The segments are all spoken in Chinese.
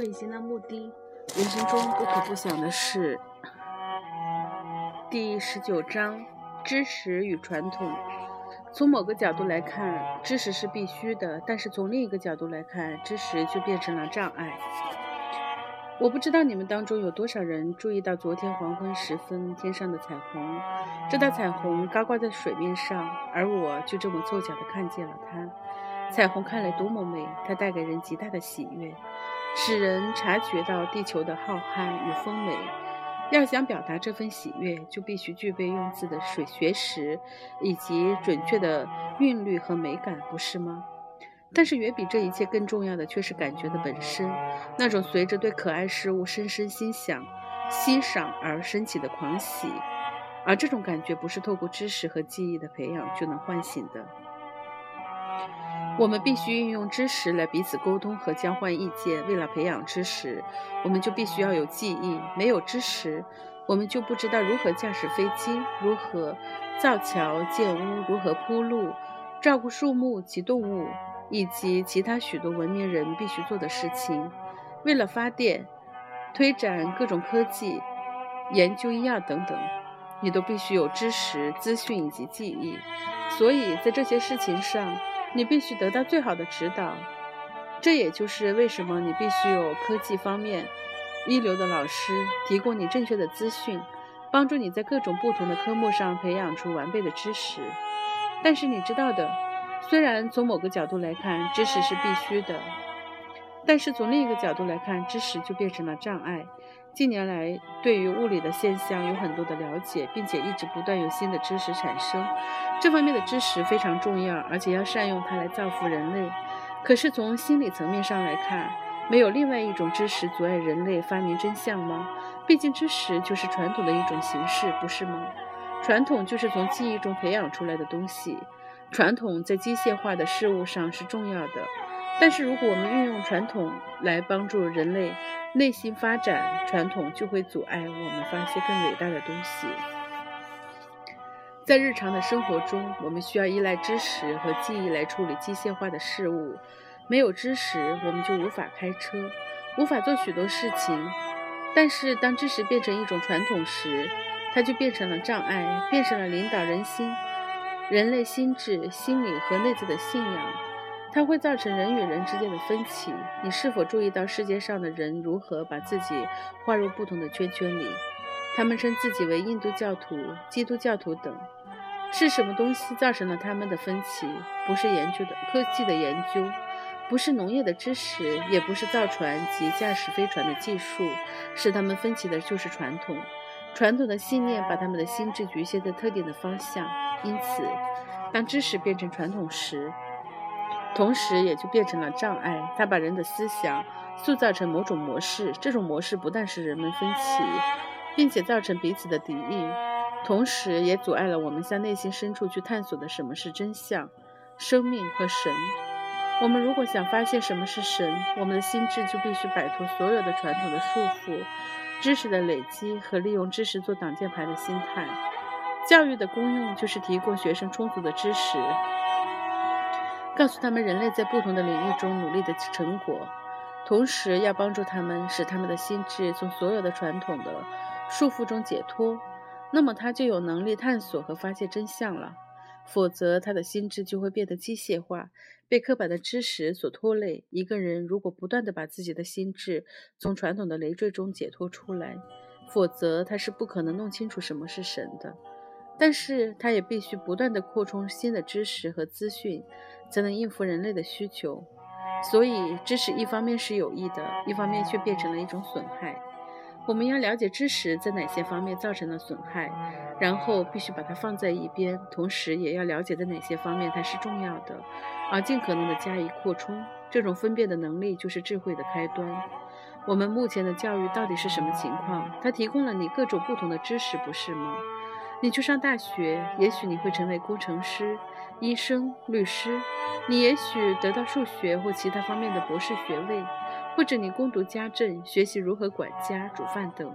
旅行的目的，人生中不可不想的事。第十九章：知识与传统。从某个角度来看，知识是必须的；但是从另一个角度来看，知识就变成了障碍。我不知道你们当中有多少人注意到昨天黄昏时分天上的彩虹。这道彩虹高挂在水面上，而我就这么凑巧地看见了它。彩虹看来多么美，它带给人极大的喜悦，使人察觉到地球的浩瀚与丰美。要想表达这份喜悦，就必须具备用字的水学识，以及准确的韵律和美感，不是吗？但是远比这一切更重要的，却是感觉的本身，那种随着对可爱事物深深欣赏、欣赏而升起的狂喜，而这种感觉不是透过知识和记忆的培养就能唤醒的。我们必须运用知识来彼此沟通和交换意见。为了培养知识，我们就必须要有记忆。没有知识，我们就不知道如何驾驶飞机，如何造桥建屋，如何铺路，照顾树木及动物。以及其他许多文明人必须做的事情，为了发电、推展各种科技、研究医药等等，你都必须有知识、资讯以及记忆。所以在这些事情上，你必须得到最好的指导。这也就是为什么你必须有科技方面一流的老师，提供你正确的资讯，帮助你在各种不同的科目上培养出完备的知识。但是你知道的。虽然从某个角度来看，知识是必须的，但是从另一个角度来看，知识就变成了障碍。近年来，对于物理的现象有很多的了解，并且一直不断有新的知识产生。这方面的知识非常重要，而且要善用它来造福人类。可是从心理层面上来看，没有另外一种知识阻碍人类发明真相吗？毕竟知识就是传统的一种形式，不是吗？传统就是从记忆中培养出来的东西。传统在机械化的事物上是重要的，但是如果我们运用传统来帮助人类内心发展，传统就会阻碍我们发现更伟大的东西。在日常的生活中，我们需要依赖知识和记忆来处理机械化的事物。没有知识，我们就无法开车，无法做许多事情。但是，当知识变成一种传统时，它就变成了障碍，变成了领导人心。人类心智、心理和内在的信仰，它会造成人与人之间的分歧。你是否注意到世界上的人如何把自己划入不同的圈圈里？他们称自己为印度教徒、基督教徒等。是什么东西造成了他们的分歧？不是研究的科技的研究，不是农业的知识，也不是造船及驾驶飞船的技术。使他们分歧的就是传统。传统的信念把他们的心智局限在特定的方向。因此，当知识变成传统时，同时也就变成了障碍。它把人的思想塑造成某种模式，这种模式不但使人们分歧，并且造成彼此的敌意，同时也阻碍了我们向内心深处去探索的什么是真相、生命和神。我们如果想发现什么是神，我们的心智就必须摆脱所有的传统的束缚，知识的累积和利用知识做挡箭牌的心态。教育的功用就是提供学生充足的知识，告诉他们人类在不同的领域中努力的成果，同时要帮助他们使他们的心智从所有的传统的束缚中解脱。那么他就有能力探索和发现真相了。否则，他的心智就会变得机械化，被刻板的知识所拖累。一个人如果不断地把自己的心智从传统的累赘中解脱出来，否则他是不可能弄清楚什么是神的。但是，他也必须不断地扩充新的知识和资讯，才能应付人类的需求。所以，知识一方面是有益的，一方面却变成了一种损害。我们要了解知识在哪些方面造成了损害，然后必须把它放在一边，同时也要了解在哪些方面它是重要的，而尽可能的加以扩充。这种分辨的能力就是智慧的开端。我们目前的教育到底是什么情况？它提供了你各种不同的知识，不是吗？你去上大学，也许你会成为工程师、医生、律师；你也许得到数学或其他方面的博士学位，或者你攻读家政，学习如何管家、煮饭等。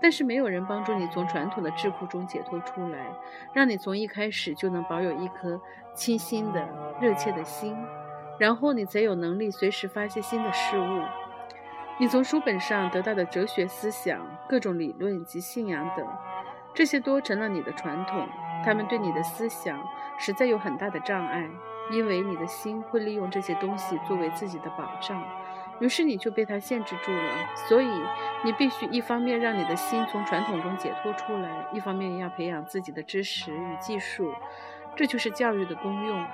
但是没有人帮助你从传统的智库中解脱出来，让你从一开始就能保有一颗清新的、热切的心，然后你才有能力随时发现新的事物。你从书本上得到的哲学思想、各种理论及信仰等，这些都成了你的传统。他们对你的思想实在有很大的障碍，因为你的心会利用这些东西作为自己的保障，于是你就被它限制住了。所以，你必须一方面让你的心从传统中解脱出来，一方面要培养自己的知识与技术。这就是教育的功用。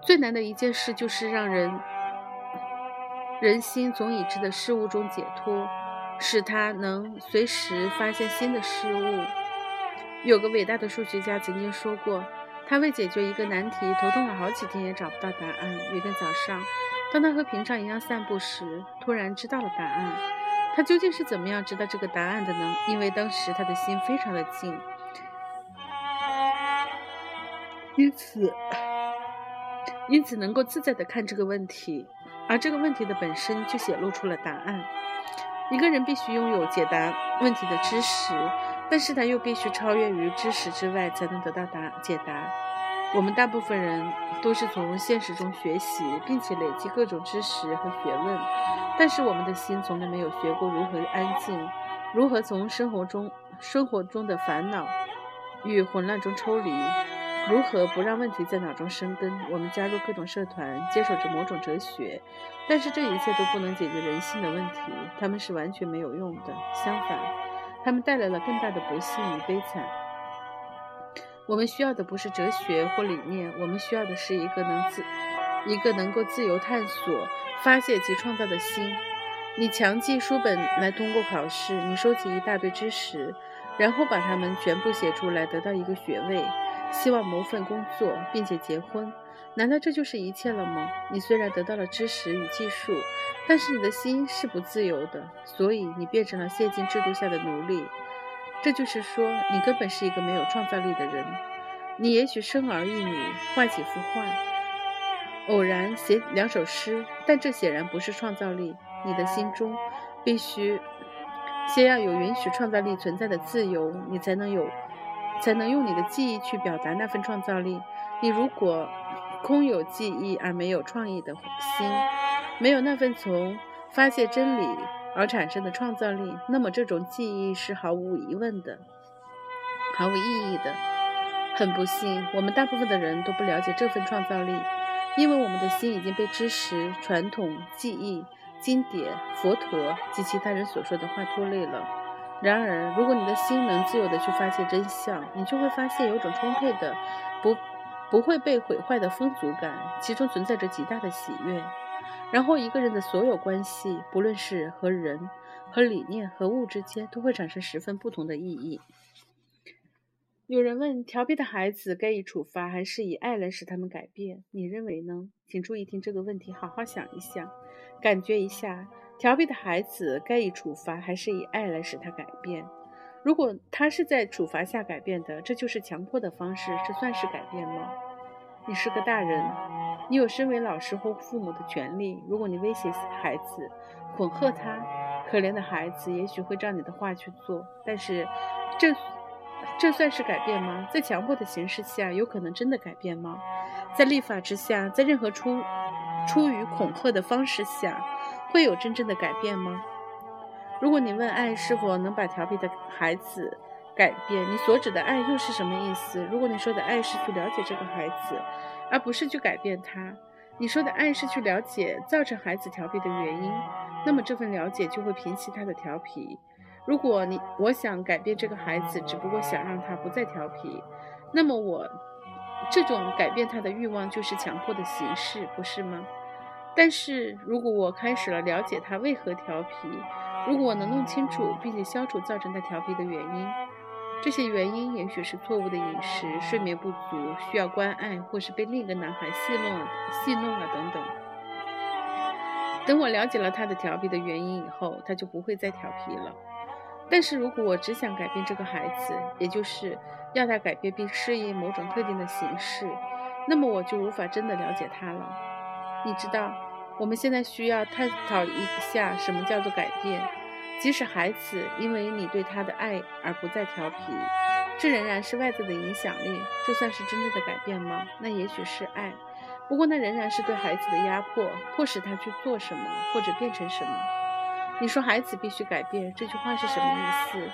最难的一件事就是让人。人心从已知的事物中解脱，使他能随时发现新的事物。有个伟大的数学家曾经说过，他为解决一个难题头痛了好几天也找不到答案。有天早上，当他和平常一样散步时，突然知道了答案。他究竟是怎么样知道这个答案的呢？因为当时他的心非常的静，因此，因此能够自在的看这个问题。而这个问题的本身就显露出了答案。一个人必须拥有解答问题的知识，但是他又必须超越于知识之外，才能得到答解答。我们大部分人都是从现实中学习，并且累积各种知识和学问，但是我们的心从来没有学过如何安静，如何从生活中生活中的烦恼与混乱中抽离。如何不让问题在脑中生根？我们加入各种社团，接受着某种哲学，但是这一切都不能解决人性的问题，他们是完全没有用的。相反，他们带来了更大的不幸与悲惨。我们需要的不是哲学或理念，我们需要的是一个能自、一个能够自由探索、发现及创造的心。你强记书本来通过考试，你收集一大堆知识，然后把它们全部写出来，得到一个学位。希望谋份工作，并且结婚，难道这就是一切了吗？你虽然得到了知识与技术，但是你的心是不自由的，所以你变成了现今制度下的奴隶。这就是说，你根本是一个没有创造力的人。你也许生儿育女，画几幅画，偶然写两首诗，但这显然不是创造力。你的心中必须先要有允许创造力存在的自由，你才能有。才能用你的记忆去表达那份创造力。你如果空有记忆而没有创意的心，没有那份从发现真理而产生的创造力，那么这种记忆是毫无疑问的，毫无意义的。很不幸，我们大部分的人都不了解这份创造力，因为我们的心已经被知识、传统、记忆、经典、佛陀及其他人所说的话拖累了。然而，如果你的心能自由地去发现真相，你就会发现有种充沛的、不不会被毁坏的丰足感，其中存在着极大的喜悦。然后，一个人的所有关系，不论是和人、和理念、和物之间，都会产生十分不同的意义。有人问：调皮的孩子该以处罚，还是以爱来使他们改变？你认为呢？请注意听这个问题，好好想一想，感觉一下。调皮的孩子该以处罚还是以爱来使他改变？如果他是在处罚下改变的，这就是强迫的方式，这算是改变吗？你是个大人，你有身为老师或父母的权利。如果你威胁孩子、恐吓他，可怜的孩子也许会照你的话去做，但是这这算是改变吗？在强迫的形式下，有可能真的改变吗？在立法之下，在任何出出于恐吓的方式下？会有真正的改变吗？如果你问爱是否能把调皮的孩子改变，你所指的爱又是什么意思？如果你说的爱是去了解这个孩子，而不是去改变他，你说的爱是去了解造成孩子调皮的原因，那么这份了解就会平息他的调皮。如果你我想改变这个孩子，只不过想让他不再调皮，那么我这种改变他的欲望就是强迫的形式，不是吗？但是如果我开始了了解他为何调皮，如果我能弄清楚并且消除造成他调皮的原因，这些原因也许是错误的饮食、睡眠不足、需要关爱，或是被另一个男孩戏弄、戏弄了等等。等我了解了他的调皮的原因以后，他就不会再调皮了。但是如果我只想改变这个孩子，也就是要他改变并适应某种特定的形式，那么我就无法真的了解他了。你知道，我们现在需要探讨一下什么叫做改变。即使孩子因为你对他的爱而不再调皮，这仍然是外在的影响力。这算是真正的改变吗？那也许是爱。不过那仍然是对孩子的压迫，迫使他去做什么或者变成什么。你说孩子必须改变，这句话是什么意思？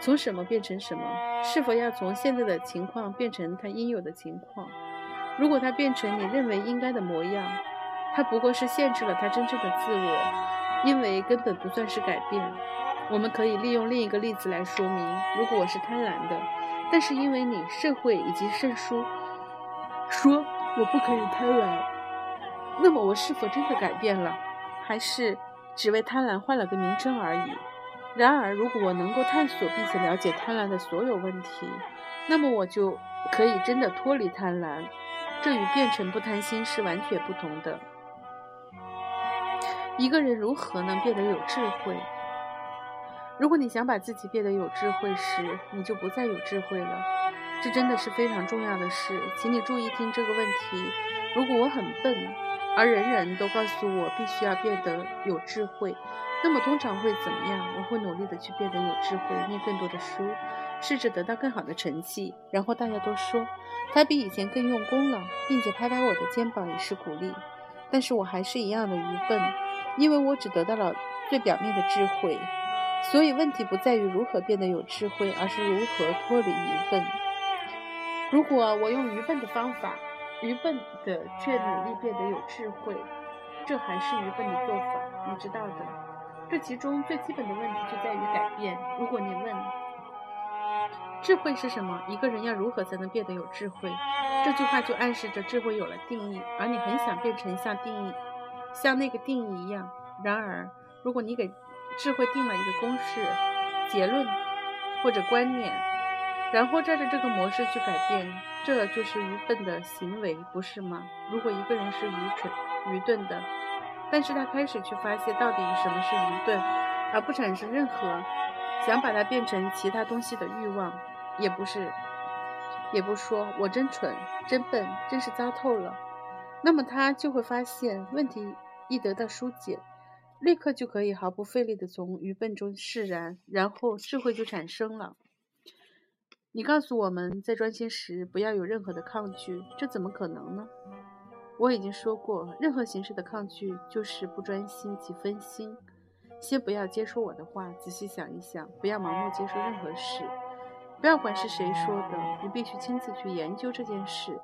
从什么变成什么？是否要从现在的情况变成他应有的情况？如果他变成你认为应该的模样，他不过是限制了他真正的自我，因为根本不算是改变。我们可以利用另一个例子来说明：如果我是贪婪的，但是因为你社会以及圣书说我不可以贪婪，那么我是否真的改变了，还是只为贪婪换了个名称而已？然而，如果我能够探索并且了解贪婪的所有问题，那么我就可以真的脱离贪婪。这与变成不贪心是完全不同的。一个人如何能变得有智慧？如果你想把自己变得有智慧时，你就不再有智慧了。这真的是非常重要的事，请你注意听这个问题。如果我很笨，而人人都告诉我必须要变得有智慧，那么通常会怎么样？我会努力的去变得有智慧，念更多的书，试着得到更好的成绩。然后大家都说他比以前更用功了，并且拍拍我的肩膀以示鼓励。但是我还是一样的愚笨，因为我只得到了最表面的智慧。所以问题不在于如何变得有智慧，而是如何脱离愚笨。如果我用愚笨的方法，愚笨的却努力变得有智慧，这还是愚笨的做法，你知道的。这其中最基本的问题就在于改变。如果你问智慧是什么，一个人要如何才能变得有智慧，这句话就暗示着智慧有了定义，而你很想变成像定义、像那个定义一样。然而，如果你给智慧定了一个公式、结论或者观念，然后照着这个模式去改变，这就是愚笨的行为，不是吗？如果一个人是愚蠢、愚钝的，但是他开始去发现到底什么是愚钝，而不产生任何想把它变成其他东西的欲望，也不是，也不说我真蠢、真笨、真是糟透了，那么他就会发现问题一得到疏解。立刻就可以毫不费力地从愚笨中释然，然后智慧就产生了。你告诉我们在专心时不要有任何的抗拒，这怎么可能呢？我已经说过，任何形式的抗拒就是不专心及分心。先不要接受我的话，仔细想一想，不要盲目接受任何事，不要管是谁说的，你必须亲自去研究这件事。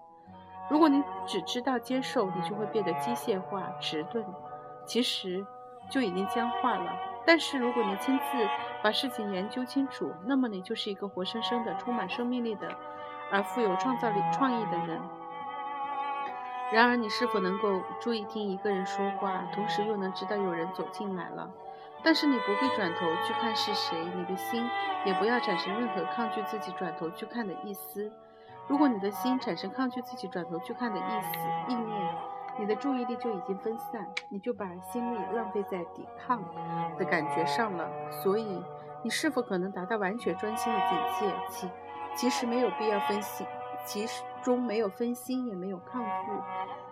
如果你只知道接受，你就会变得机械化、迟钝。其实。就已经僵化了。但是如果你亲自把事情研究清楚，那么你就是一个活生生的、充满生命力的，而富有创造力、创意的人。然而，你是否能够注意听一个人说话，同时又能知道有人走进来了？但是你不必转头去看是谁，你的心也不要产生任何抗拒自己转头去看的意思。如果你的心产生抗拒自己转头去看的意思、意念，你的注意力就已经分散，你就把心力浪费在抵抗的感觉上了。所以，你是否可能达到完全专心的境界？其其实没有必要分心，其中没有分心，也没有抗拒。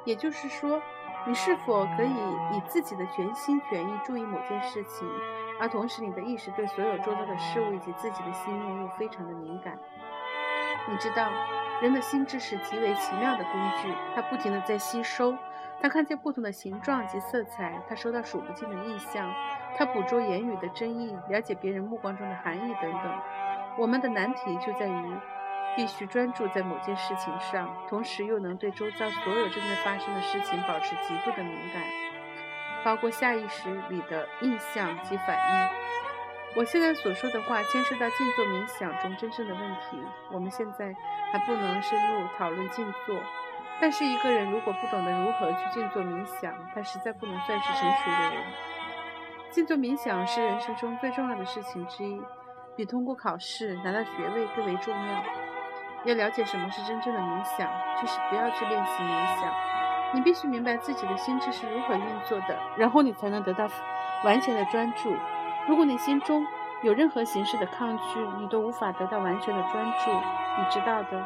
也就是说，你是否可以以自己的全心全意注意某件事情，而同时你的意识对所有周遭的事物以及自己的心念又非常的敏感？你知道，人的心智是极为奇妙的工具，它不停地在吸收。它看见不同的形状及色彩，它收到数不尽的意象，它捕捉言语的真意，了解别人目光中的含义等等。我们的难题就在于，必须专注在某件事情上，同时又能对周遭所有正在发生的事情保持极度的敏感，包括下意识里的印象及反应。我现在所说的话牵涉到静坐冥想中真正的问题，我们现在还不能深入讨论静坐。但是一个人如果不懂得如何去静坐冥想，他实在不能算是成熟的人。静坐冥想是人生中最重要的事情之一，比通过考试拿到学位更为重要。要了解什么是真正的冥想，就是不要去练习冥想。你必须明白自己的心智是如何运作的，然后你才能得到完全的专注。如果你心中有任何形式的抗拒，你都无法得到完全的专注。你知道的。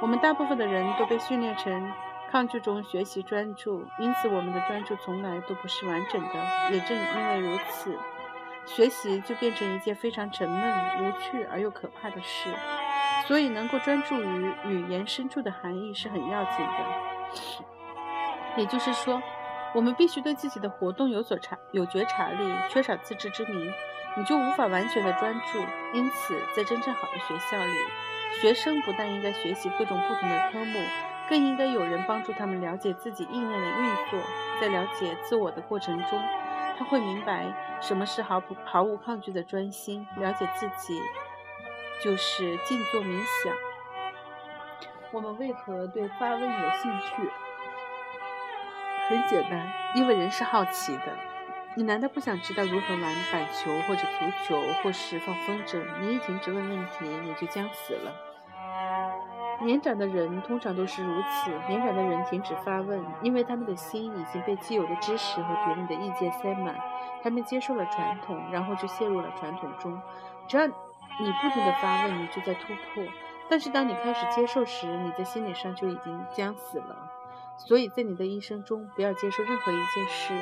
我们大部分的人都被训练成抗拒中学习专注，因此我们的专注从来都不是完整的。也正因为如此，学习就变成一件非常沉闷、无趣而又可怕的事。所以，能够专注于语言深处的含义是很要紧的。也就是说，我们必须对自己的活动有所察有觉察力，缺少自知之明，你就无法完全的专注。因此，在真正好的学校里，学生不但应该学习各种不同的科目，更应该有人帮助他们了解自己意念的运作。在了解自我的过程中，他会明白什么是毫不毫无抗拒的专心。了解自己，就是静坐冥想。我们为何对发问有兴趣？很简单，因为人是好奇的。你难道不想知道如何玩板球，或者足球，或是放风筝？你一停止问问题，你就将死了。年长的人通常都是如此。年长的人停止发问，因为他们的心已经被既有的知识和别人的意见塞满。他们接受了传统，然后就陷入了传统中。只要你不停地发问，你就在突破。但是当你开始接受时，你在心理上就已经将死了。所以在你的一生中，不要接受任何一件事，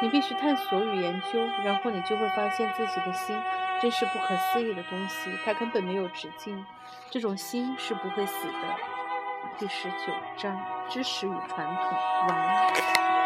你必须探索与研究，然后你就会发现自己的心真是不可思议的东西，它根本没有止境，这种心是不会死的。第十九章：知识与传统。完。